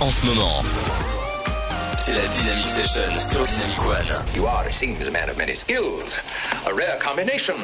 en ce moment. C'est la Dynamic Session sur Dynamic One. You are, it seems, a man of many skills. A rare combination.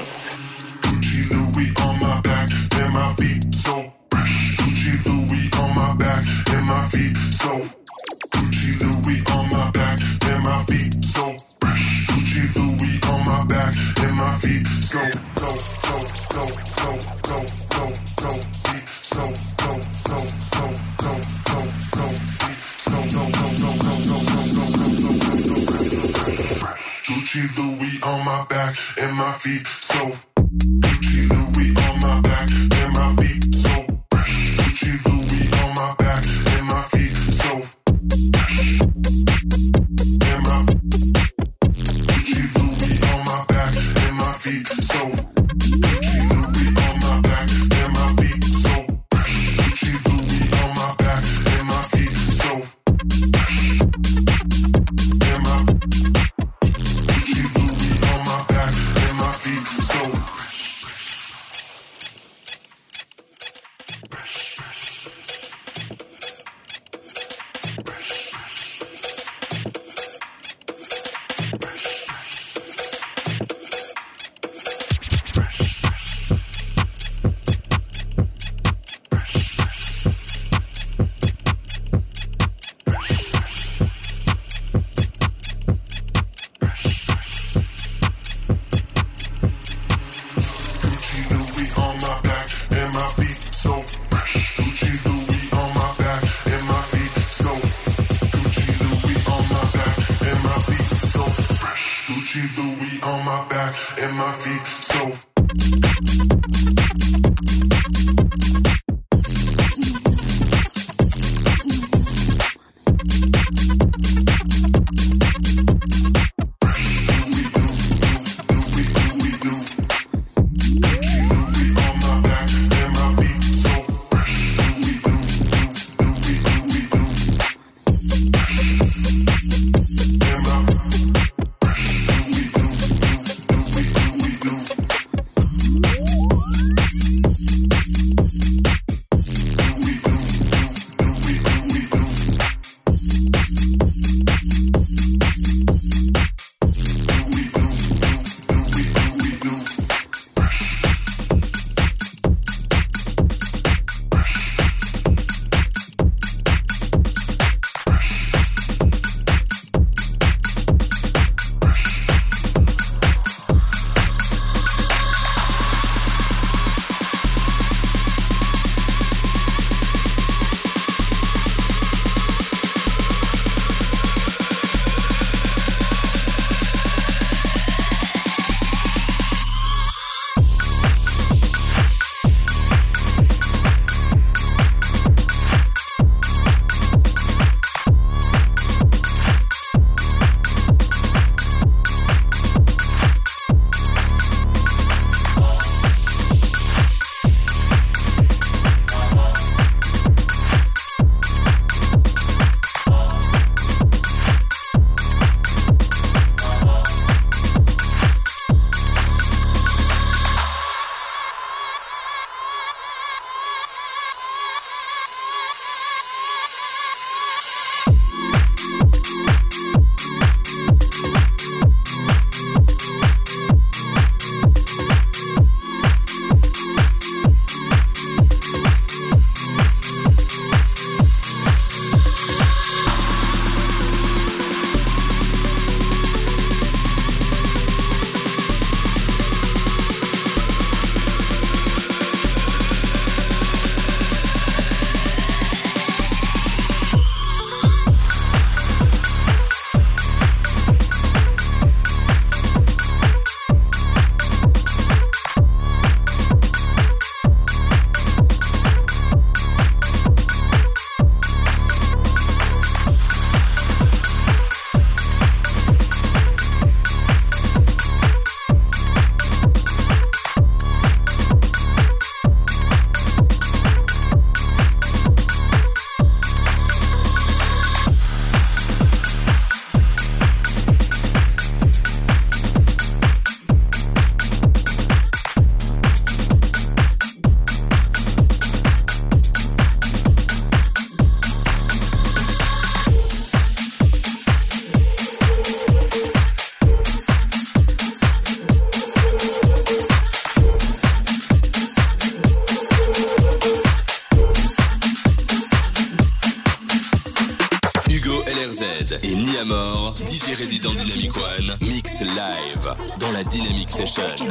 Session.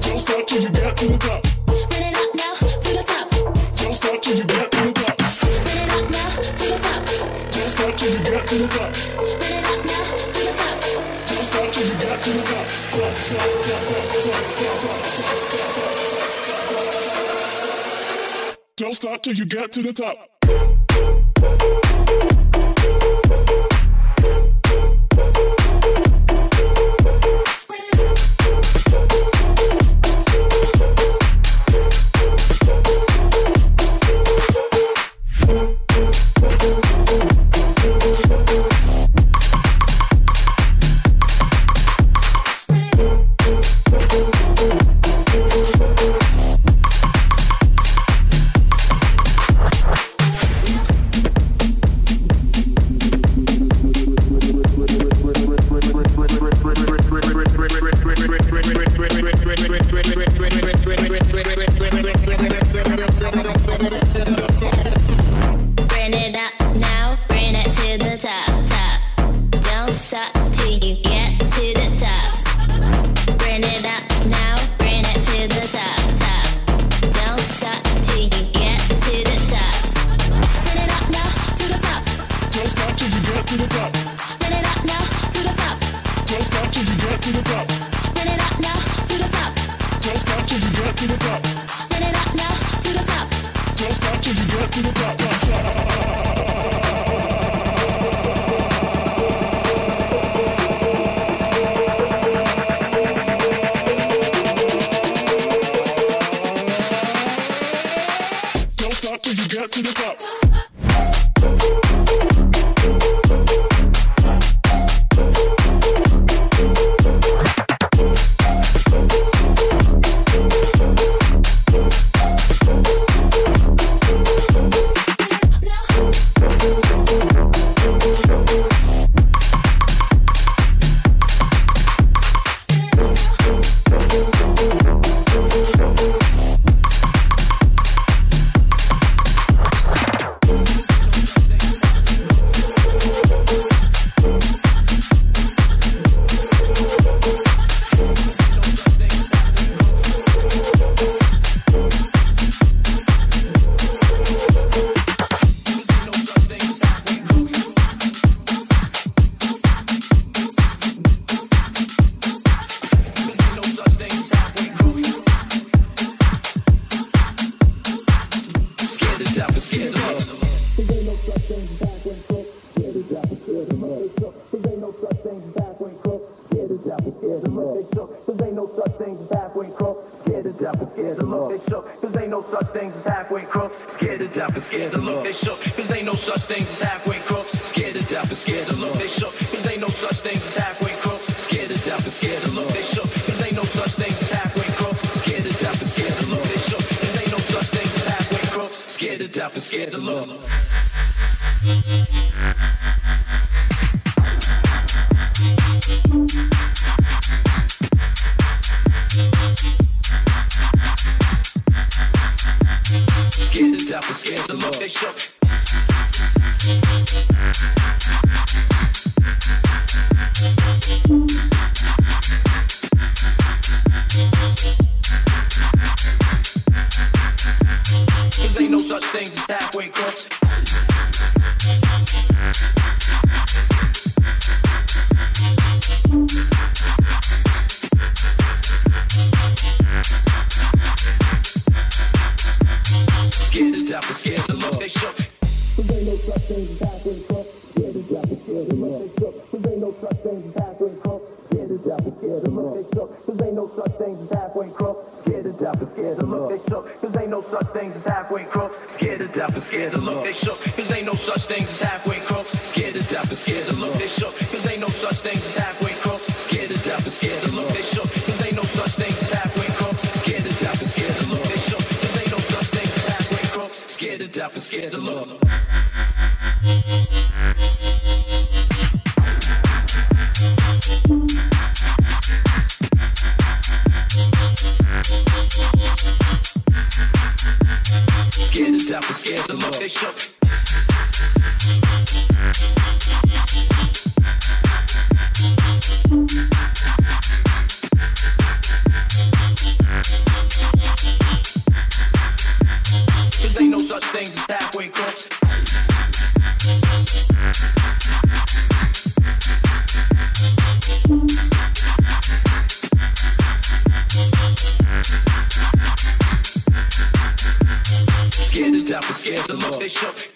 Don't stop till you get to the top. Run it up now to the top. Don't stop till you get to the top. Run it up now to the top. Don't stop till you get to the top. Run it up now to the top. Don't stop till you get to the top. Top, top, top, top, top, top, top, top, top, top, top. Don't stop till you get to the top. Scared to death and scared to look. Scared to death and scared to look. They shook. Halfway crooks. Scared to death and scared to look. They shook. Cause ain't no such thing as halfway crooks. Scared to death and scared to look. They shook. Cause ain't no such thing as halfway crooks. Scared to death and scared to look. They shook. Cause ain't no such thing as halfway crooks. Scared to death and scared to look. They shook. Cause ain't no such thing as halfway crooks. Scared to death and scared to look. They shook. Cause ain't no such thing as halfway crooks. Scared to death and scared to look. Scared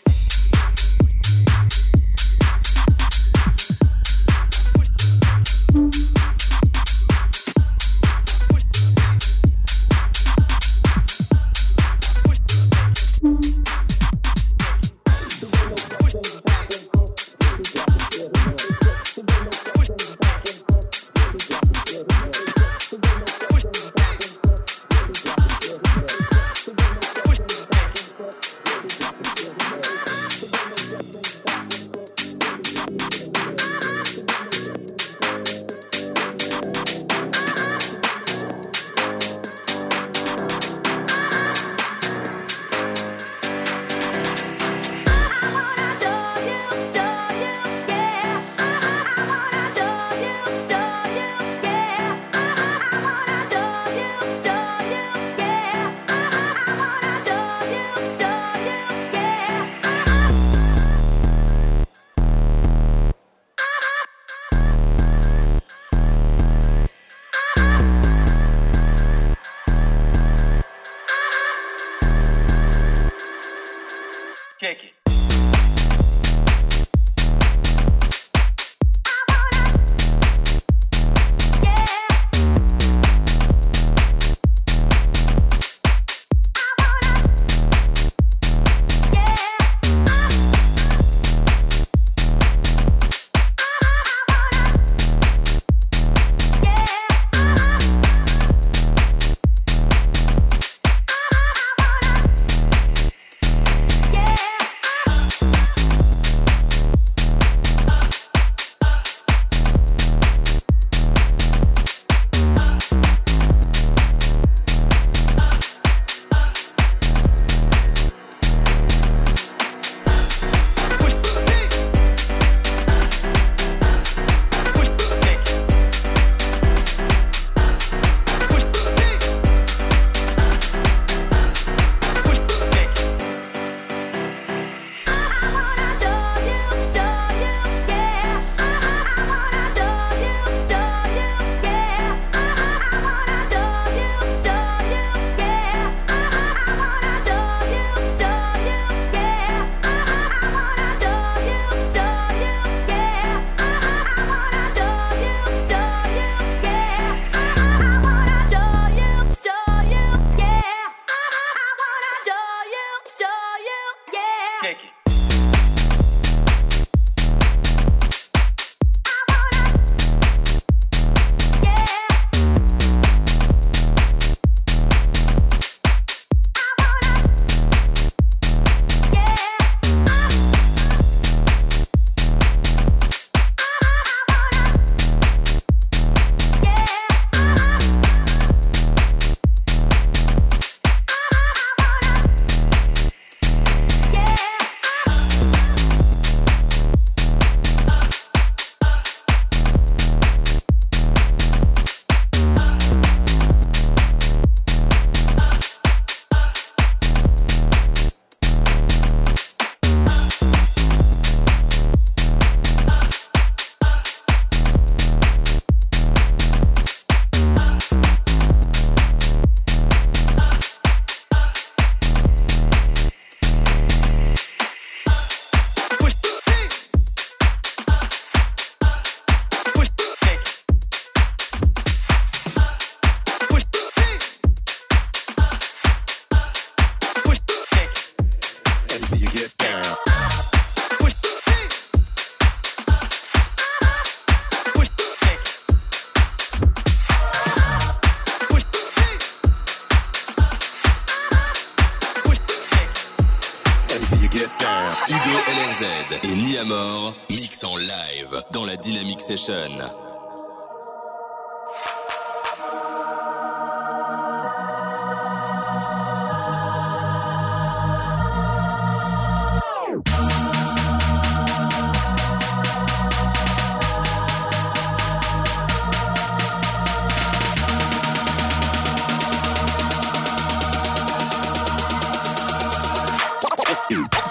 Solution.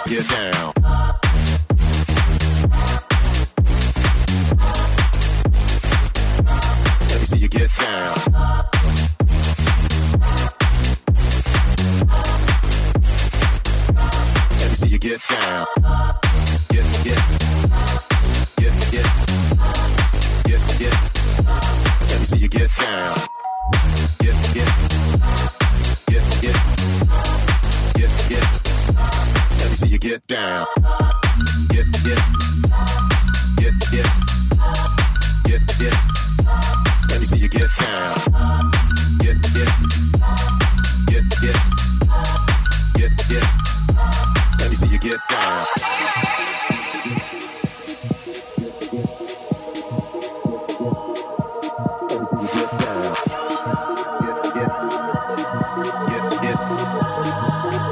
Get down.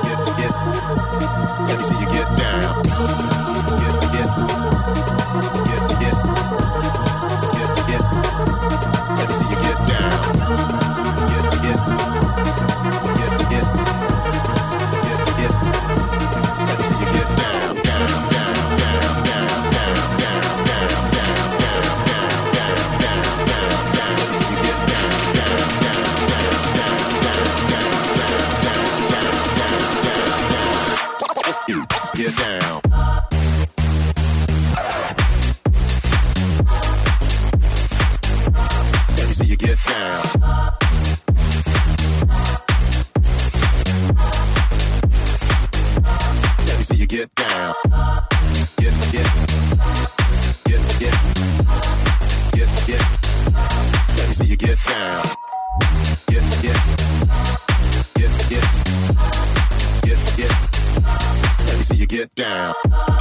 Get, get. Let me see you get down. Get. down.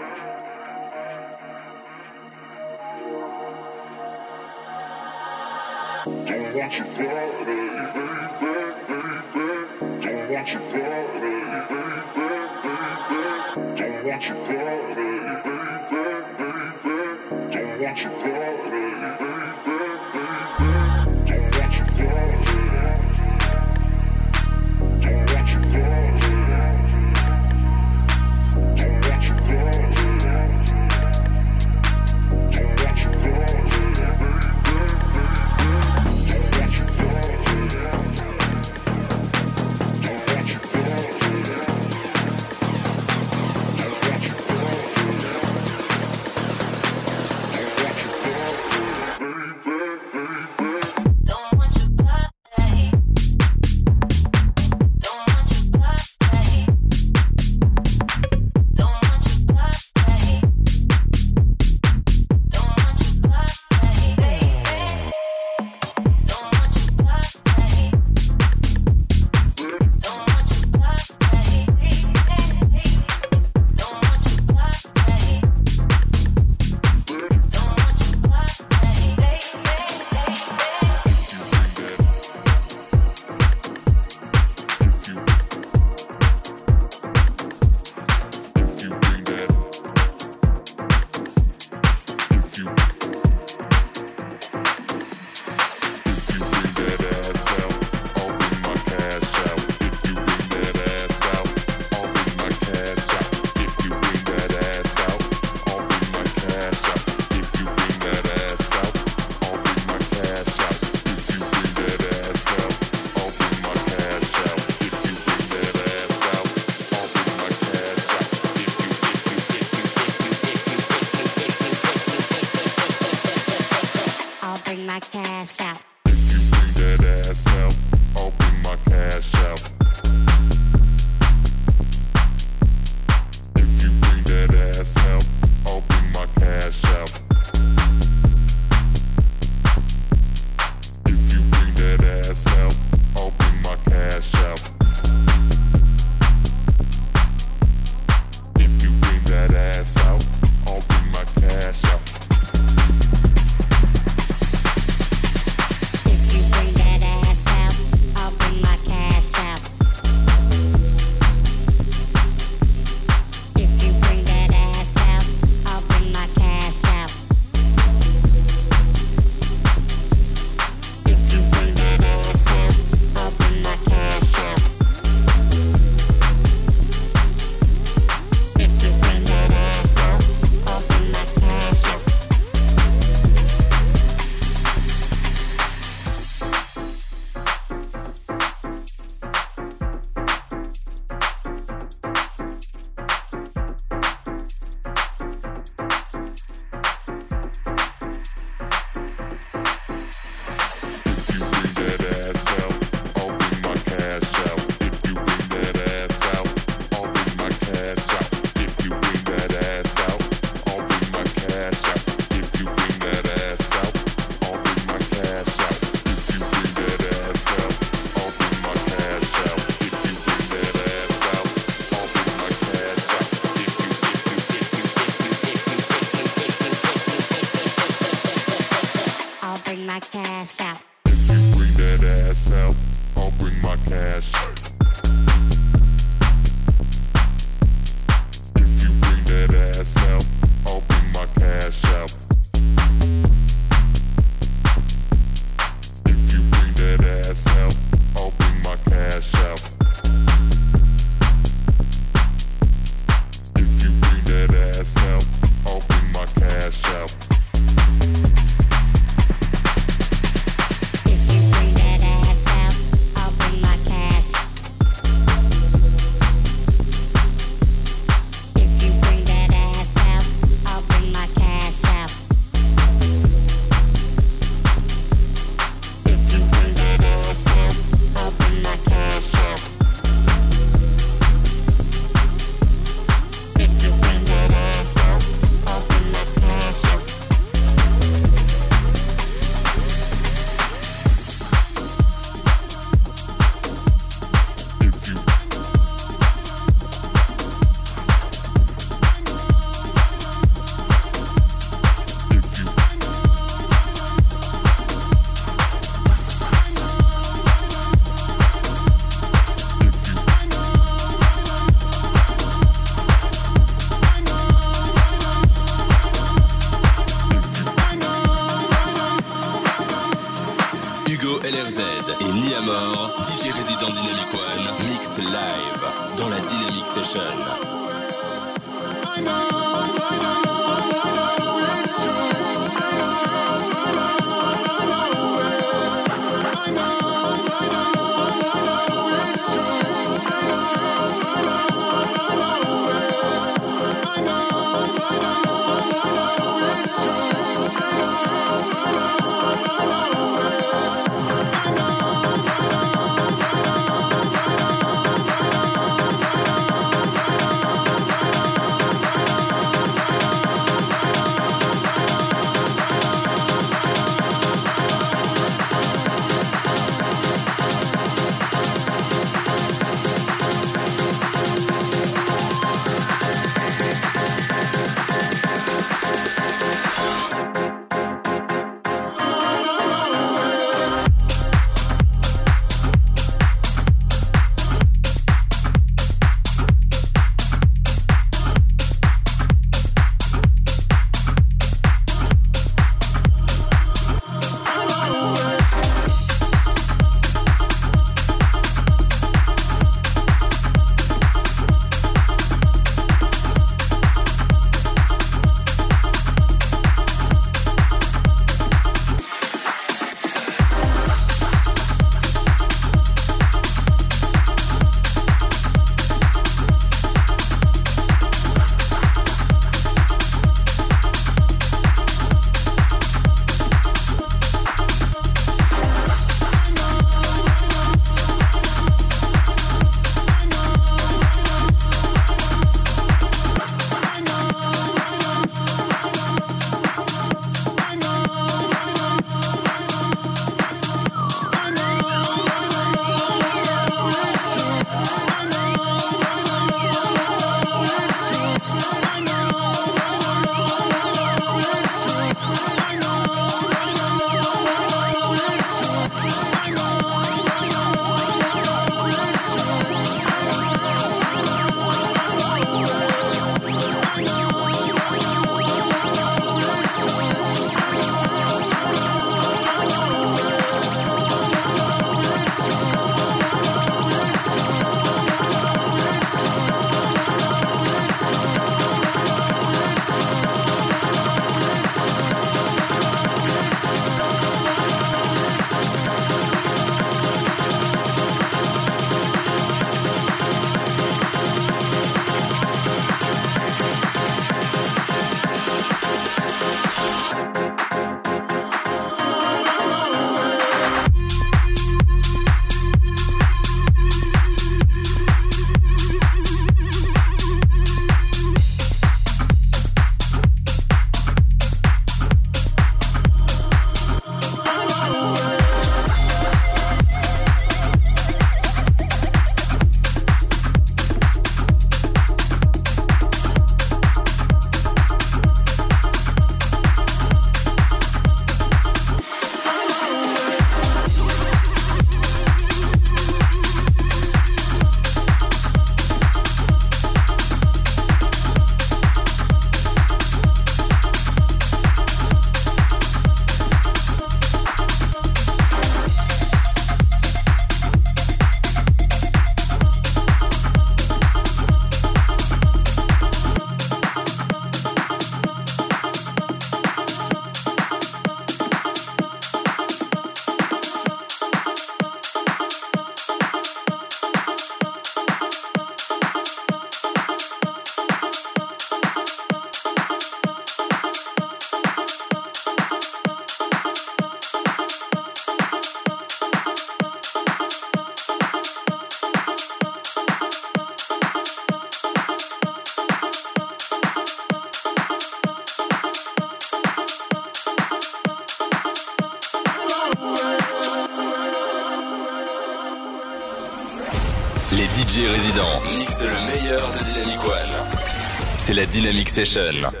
Dynamic Session.